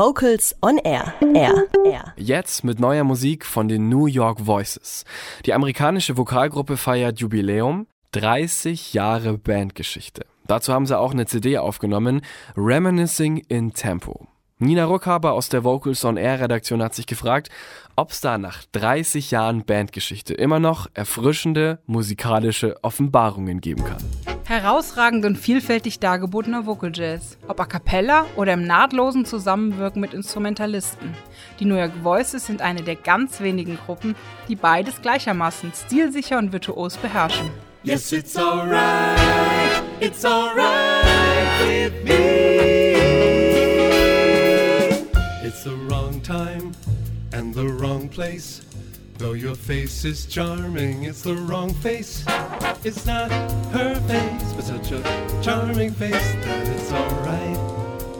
Vocals on Air. Air. Air. Jetzt mit neuer Musik von den New York Voices. Die amerikanische Vokalgruppe feiert Jubiläum, 30 Jahre Bandgeschichte. Dazu haben sie auch eine CD aufgenommen, Reminiscing in Tempo. Nina Ruckhaber aus der Vocals on Air Redaktion hat sich gefragt, ob es da nach 30 Jahren Bandgeschichte immer noch erfrischende musikalische Offenbarungen geben kann. Herausragend und vielfältig dargebotener Vocal Jazz, ob a cappella oder im nahtlosen Zusammenwirken mit Instrumentalisten. Die New York Voices sind eine der ganz wenigen Gruppen, die beides gleichermaßen stilsicher und virtuos beherrschen. Yes, it's alright, it's alright with me. It's the wrong time and the wrong place. Though your face is charming, it's the wrong face. It's not her face, but such a charming face that it's alright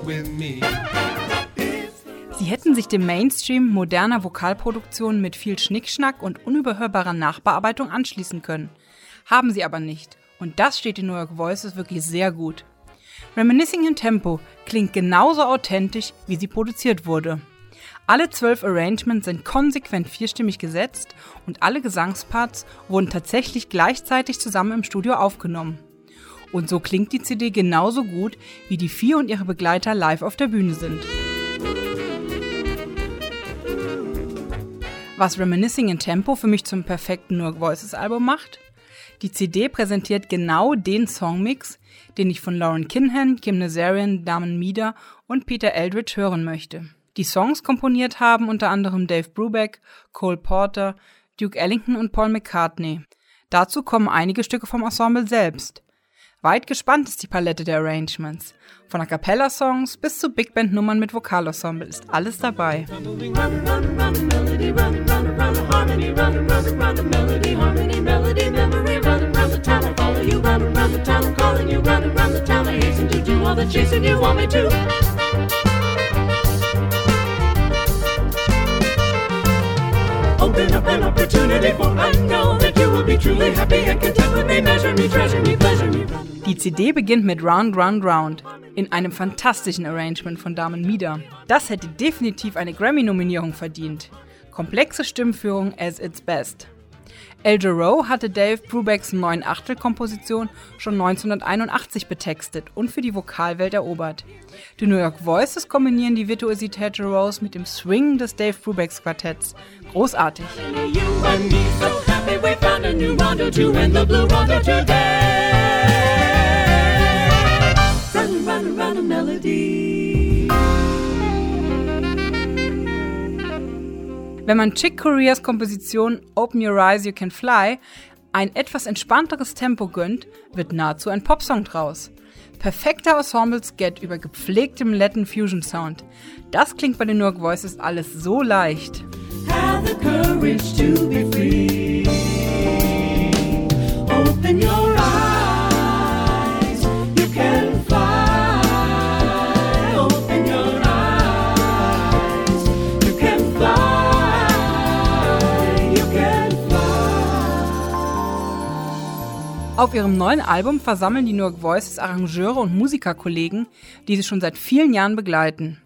with me. Sie hätten sich dem Mainstream moderner Vokalproduktionen mit viel Schnickschnack und unüberhörbarer Nachbearbeitung anschließen können. Haben sie aber nicht. Und das steht den New York Voices wirklich sehr gut. Reminiscing in Tempo klingt genauso authentisch, wie sie produziert wurde. Alle zwölf Arrangements sind konsequent vierstimmig gesetzt und alle Gesangsparts wurden tatsächlich gleichzeitig zusammen im Studio aufgenommen. Und so klingt die CD genauso gut, wie die vier und ihre Begleiter live auf der Bühne sind. Was Reminiscing in Tempo für mich zum perfekten Nur Voices Album macht? Die CD präsentiert genau den Songmix, den ich von Lauren Kinhan, Kim Nazarian, Damon Mieder und Peter Eldridge hören möchte. Die Songs komponiert haben unter anderem Dave Brubeck, Cole Porter, Duke Ellington und Paul McCartney. Dazu kommen einige Stücke vom Ensemble selbst. Weit gespannt ist die Palette der Arrangements. Von A cappella Songs bis zu Big Band Nummern mit Vokalensemble ist alles dabei. Open up an opportunity for I know that you will be truly happy and content with me. Measure me, treasure me, pleasure me. Die CD beginnt mit Round, Round, Round in einem fantastischen Arrangement von Damen Mieder. Das hätte definitiv eine Grammy-Nominierung verdient. Komplexe Stimmführung as its best. El Jarreau hatte Dave Brubecks neuen Achtelkomposition schon 1981 betextet und für die Vokalwelt erobert. Die New York Voices kombinieren die Virtuosität Jarreaus mit dem Swing des Dave Brubecks Quartetts. Großartig. Wenn man Chick Coreas Komposition Open Your Eyes You Can Fly ein etwas entspannteres Tempo gönnt, wird nahezu ein Popsong draus. Perfekter Ensemble-Skat über gepflegtem Latin Fusion Sound. Das klingt bei den New York Voices alles so leicht. Have the courage to be free. Open your Auf ihrem neuen Album versammeln die New York Voices Arrangeure und Musikerkollegen, die sie schon seit vielen Jahren begleiten.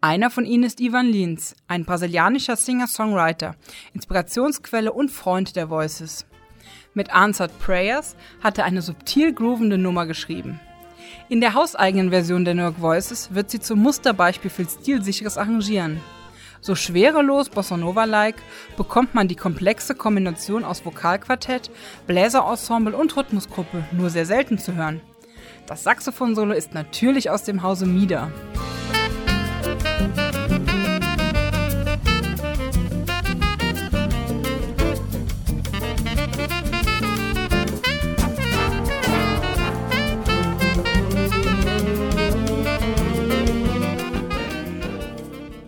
Einer von ihnen ist Ivan Lins, ein brasilianischer Singer-Songwriter, Inspirationsquelle und Freund der Voices. Mit Answered Prayers hat er eine subtil groovende Nummer geschrieben. In der hauseigenen Version der New York Voices wird sie zum Musterbeispiel für stilsicheres Arrangieren. So schwerelos Bossa Nova-like bekommt man die komplexe Kombination aus Vokalquartett, Bläserensemble und Rhythmusgruppe nur sehr selten zu hören. Das Saxophon-Solo ist natürlich aus dem Hause Mieder.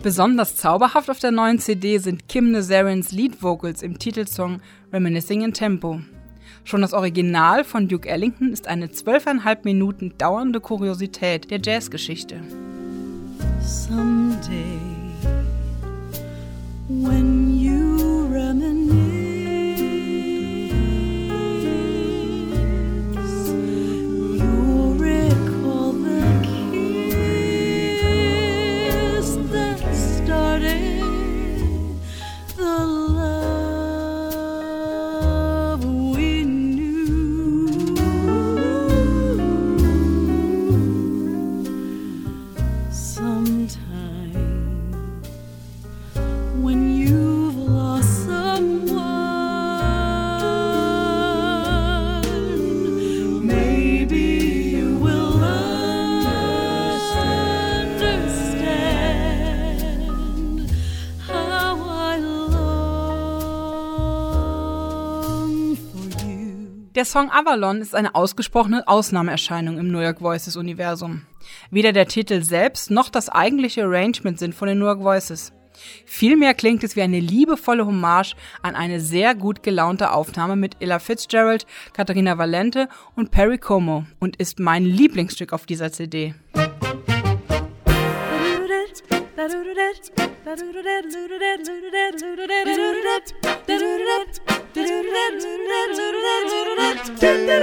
Besonders zauberhaft auf der neuen CD sind Kim Nazarians Lead Vocals im Titelsong Reminiscing in Tempo. Schon das Original von Duke Ellington ist eine zwölfeinhalb Minuten dauernde Kuriosität der Jazzgeschichte. Someday, when Der Song Avalon ist eine ausgesprochene Ausnahmeerscheinung im New York Voices Universum. Weder der Titel selbst noch das eigentliche Arrangement sind von den New York Voices. Vielmehr klingt es wie eine liebevolle Hommage an eine sehr gut gelaunte Aufnahme mit Ella Fitzgerald, Katharina Valente und Perry Como und ist mein Lieblingsstück auf dieser CD.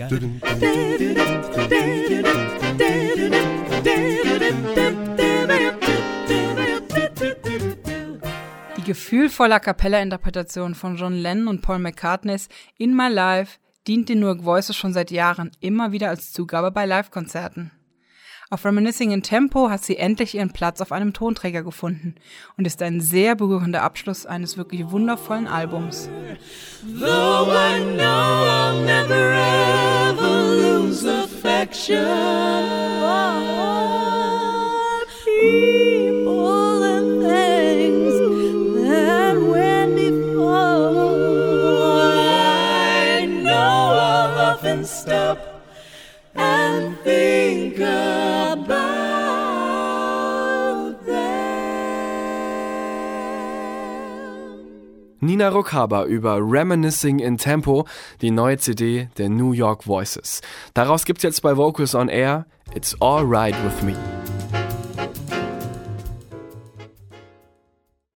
Die gefühlvolle A Cappella-Interpretation von John Lennon und Paul McCartneys In My Life dient den New York Voices schon seit Jahren immer wieder als Zugabe bei Live-Konzerten. Auf Reminiscing in Tempo hat sie endlich ihren Platz auf einem Tonträger gefunden und ist ein sehr berührender Abschluss eines wirklich wundervollen Albums. Though Nina Rokaba über Reminiscing in Tempo, die neue CD der New York Voices. Daraus gibt's jetzt bei Vocals on Air It's Alright With Me.